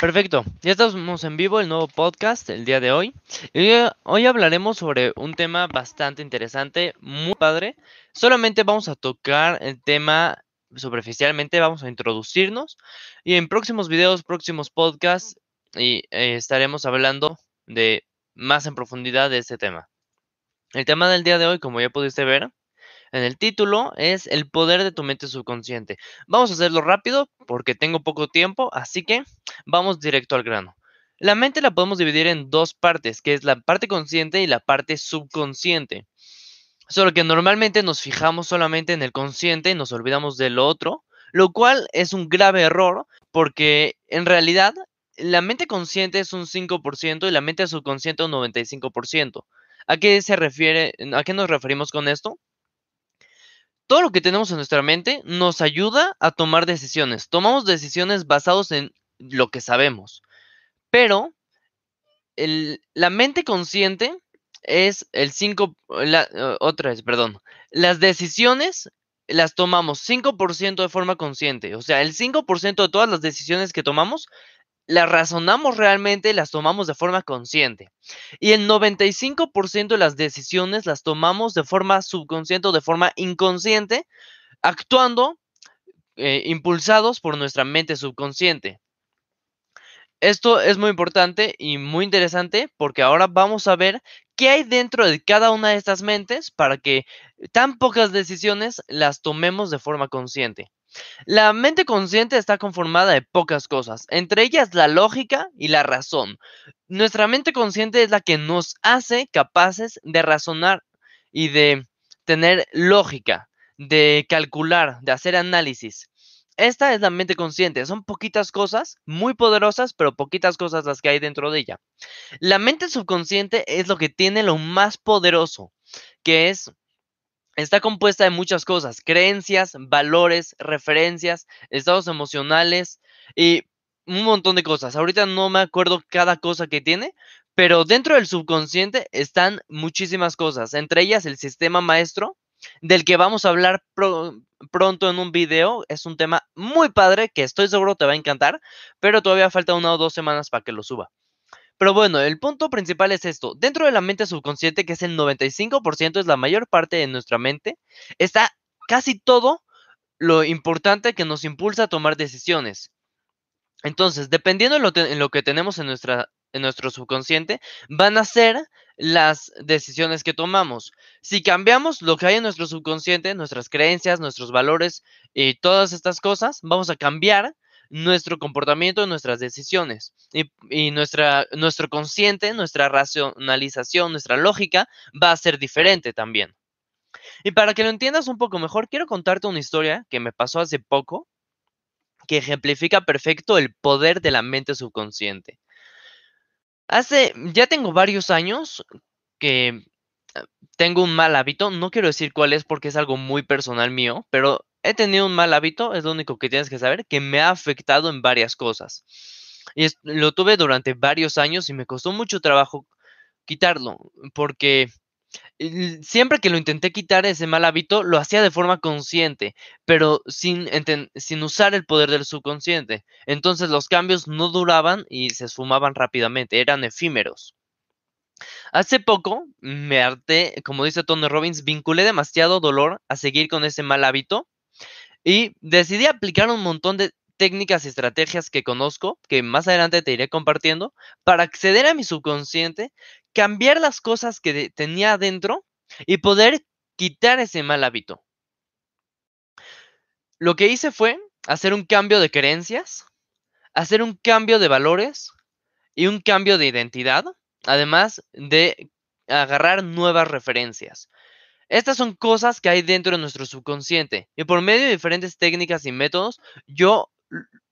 Perfecto, ya estamos en vivo el nuevo podcast el día de hoy. Y hoy hablaremos sobre un tema bastante interesante, muy padre. Solamente vamos a tocar el tema superficialmente, vamos a introducirnos y en próximos videos, próximos podcasts y, eh, estaremos hablando de más en profundidad de este tema. El tema del día de hoy, como ya pudiste ver, en el título es el poder de tu mente subconsciente. Vamos a hacerlo rápido porque tengo poco tiempo, así que vamos directo al grano. La mente la podemos dividir en dos partes, que es la parte consciente y la parte subconsciente. Solo que normalmente nos fijamos solamente en el consciente y nos olvidamos del otro, lo cual es un grave error porque en realidad la mente consciente es un 5% y la mente subconsciente un 95%. ¿A qué se refiere? ¿A qué nos referimos con esto? Todo lo que tenemos en nuestra mente nos ayuda a tomar decisiones. Tomamos decisiones basadas en lo que sabemos. Pero la mente consciente es el 5, otra vez, perdón. Las decisiones las tomamos 5% de forma consciente. O sea, el 5% de todas las decisiones que tomamos las razonamos realmente, las tomamos de forma consciente. Y el 95% de las decisiones las tomamos de forma subconsciente o de forma inconsciente, actuando eh, impulsados por nuestra mente subconsciente. Esto es muy importante y muy interesante porque ahora vamos a ver qué hay dentro de cada una de estas mentes para que tan pocas decisiones las tomemos de forma consciente. La mente consciente está conformada de pocas cosas, entre ellas la lógica y la razón. Nuestra mente consciente es la que nos hace capaces de razonar y de tener lógica, de calcular, de hacer análisis. Esta es la mente consciente. Son poquitas cosas, muy poderosas, pero poquitas cosas las que hay dentro de ella. La mente subconsciente es lo que tiene lo más poderoso, que es Está compuesta de muchas cosas, creencias, valores, referencias, estados emocionales y un montón de cosas. Ahorita no me acuerdo cada cosa que tiene, pero dentro del subconsciente están muchísimas cosas, entre ellas el sistema maestro, del que vamos a hablar pronto en un video. Es un tema muy padre que estoy seguro te va a encantar, pero todavía falta una o dos semanas para que lo suba. Pero bueno, el punto principal es esto. Dentro de la mente subconsciente, que es el 95%, es la mayor parte de nuestra mente, está casi todo lo importante que nos impulsa a tomar decisiones. Entonces, dependiendo de lo, que tenemos en, nuestra, en nuestro subconsciente, van a ser las decisiones que tomamos. Si cambiamos lo que hay en nuestro subconsciente, nuestras creencias, nuestros valores y todas estas cosas, vamos a cambiar nuestro comportamiento, nuestras decisiones. Y, nuestra, nuestro consciente, nuestra racionalización, nuestra lógica va a ser diferente también. Y para que lo entiendas un poco mejor, quiero contarte una historia que me pasó hace poco que ejemplifica perfecto el poder de la mente subconsciente. Hace, ya tengo varios años que ah, tengo un mal hábito, no quiero decir cuál es porque es algo muy personal mío, pero he tenido un mal hábito, es lo único que tienes que saber, que me ha afectado en varias cosas. Y lo tuve durante varios años y me costó mucho trabajo quitarlo, porque siempre que lo intenté quitar ese mal hábito, lo hacía de forma consciente, pero sin, sin usar el poder del subconsciente. Entonces los cambios no duraban y se esfumaban rápidamente, eran efímeros. Hace poco me harté, como dice Tony Robbins, vinculé demasiado dolor a seguir con ese mal hábito y decidí aplicar un montón de técnicas y estrategias que conozco, que más adelante te iré compartiendo, para acceder a mi subconsciente, cambiar las cosas que tenía adentro y poder quitar ese mal hábito. Lo que hice fue hacer un cambio de creencias, hacer un cambio de valores y un cambio de identidad, además de agarrar nuevas referencias. Estas son cosas que hay dentro de nuestro subconsciente y por medio de diferentes técnicas y métodos yo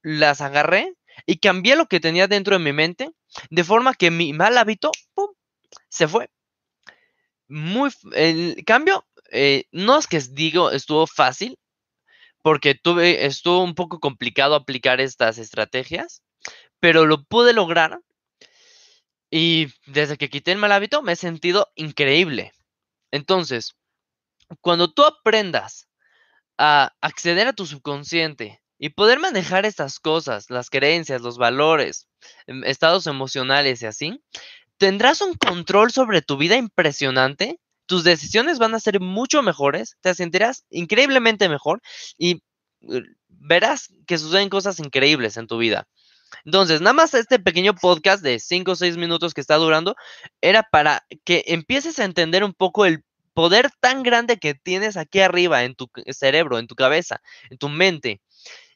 las agarré y cambié lo que tenía dentro de mi mente de forma que mi mal hábito se fue. Muy, el cambio, eh, no es que digo estuvo fácil, porque tuve, estuvo un poco complicado aplicar estas estrategias, pero lo pude lograr y desde que quité el mal hábito me he sentido increíble. Entonces, cuando tú aprendas a acceder a tu subconsciente Y poder manejar estas cosas, las creencias, los valores, em, estados emocionales y así, tendrás un control sobre tu vida impresionante, tus decisiones van a ser mucho mejores, te sentirás increíblemente mejor y eh, verás que suceden cosas increíbles en tu vida. Entonces, nada más este pequeño podcast de 5 o 6 minutos que está durando era para que empieces a entender un poco el poder tan grande que tienes aquí arriba en tu cerebro, en tu cabeza, en tu mente.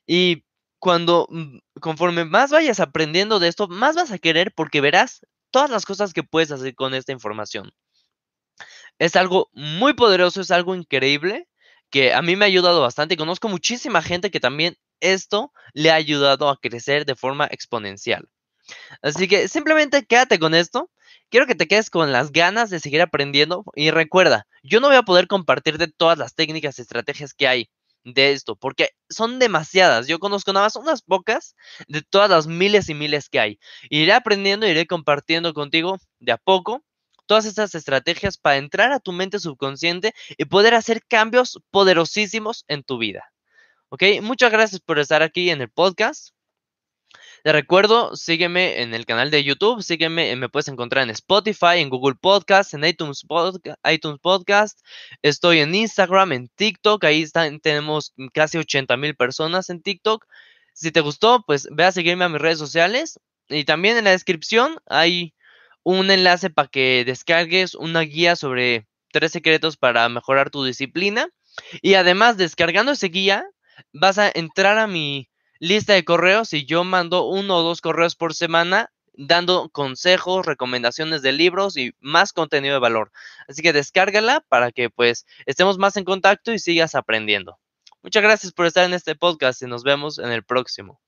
Y cuando, mm, conforme más vayas aprendiendo de esto, más vas a querer porque verás todas las cosas que puedes hacer con esta información. Es algo muy poderoso, es algo increíble que a mí me ha ayudado bastante conozco muchísima gente que también esto le ha ayudado a crecer de forma exponencial. Así que simplemente quédate con esto. Quiero que te quedes con las ganas de seguir aprendiendo y recuerda, yo no voy a poder compartirte todas las técnicas y estrategias que hay de esto, porque son demasiadas. Yo conozco nada más unas pocas de todas las miles y miles que hay. Iré aprendiendo, iré compartiendo contigo de a poco todas estas estrategias para entrar a tu mente subconsciente y poder hacer cambios poderosísimos en tu vida. ¿Ok? Muchas gracias por estar aquí en el podcast. Te recuerdo, sígueme en el canal de YouTube, sígueme, me puedes encontrar en Spotify, en Google Podcast, en iTunes, iTunes Podcast. Estoy en Instagram, en TikTok, ahí tenemos casi 80 mil personas en TikTok. Si te gustó, pues ve a seguirme a mis redes sociales. Y también en la descripción hay un enlace para que descargues una guía sobre tres secretos para mejorar tu disciplina. Y además, descargando esa guía, vas a entrar a mi lista de correos y yo mando uno o dos correos por semana dando consejos, recomendaciones de libros y más contenido de valor. Así que descárgala para que pues estemos más en contacto y sigas aprendiendo. Muchas gracias por estar en este podcast y nos vemos en el próximo.